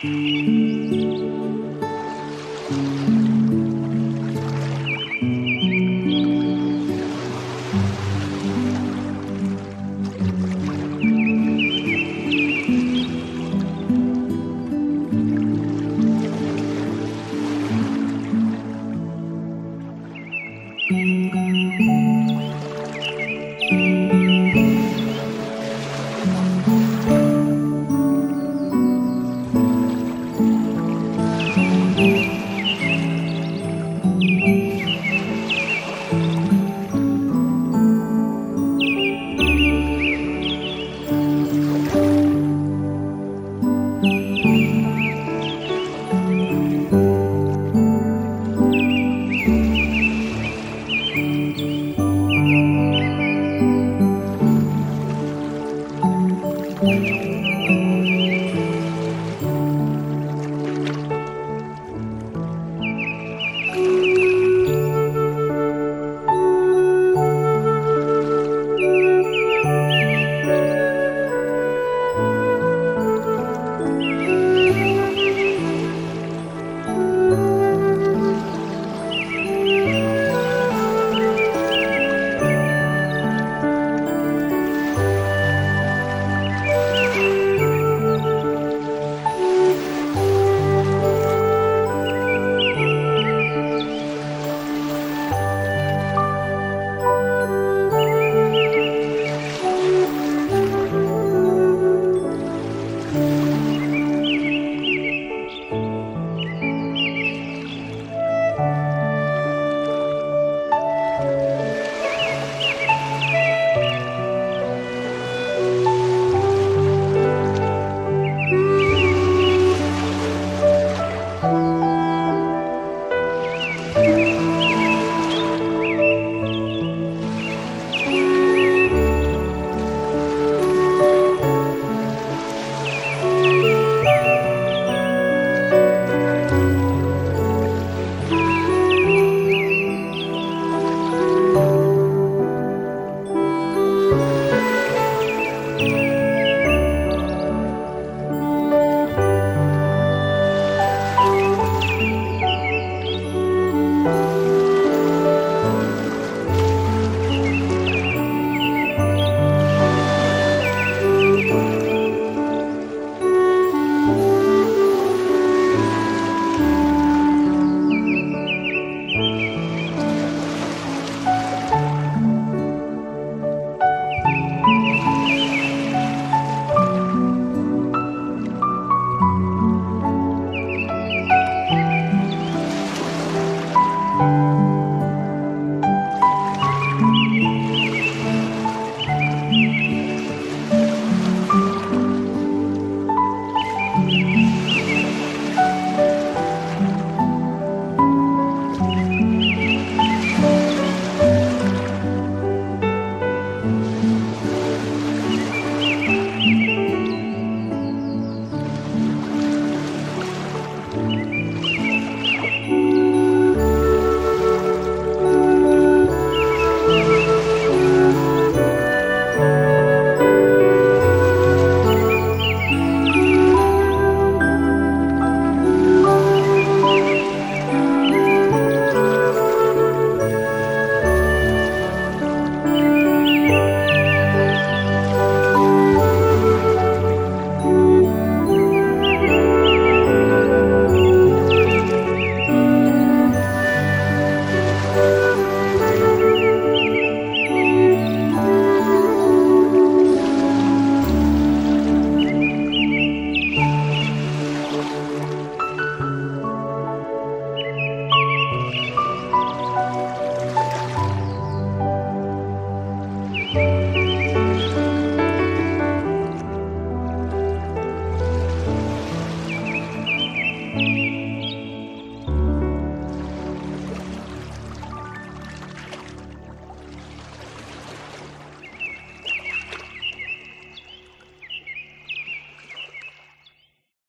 す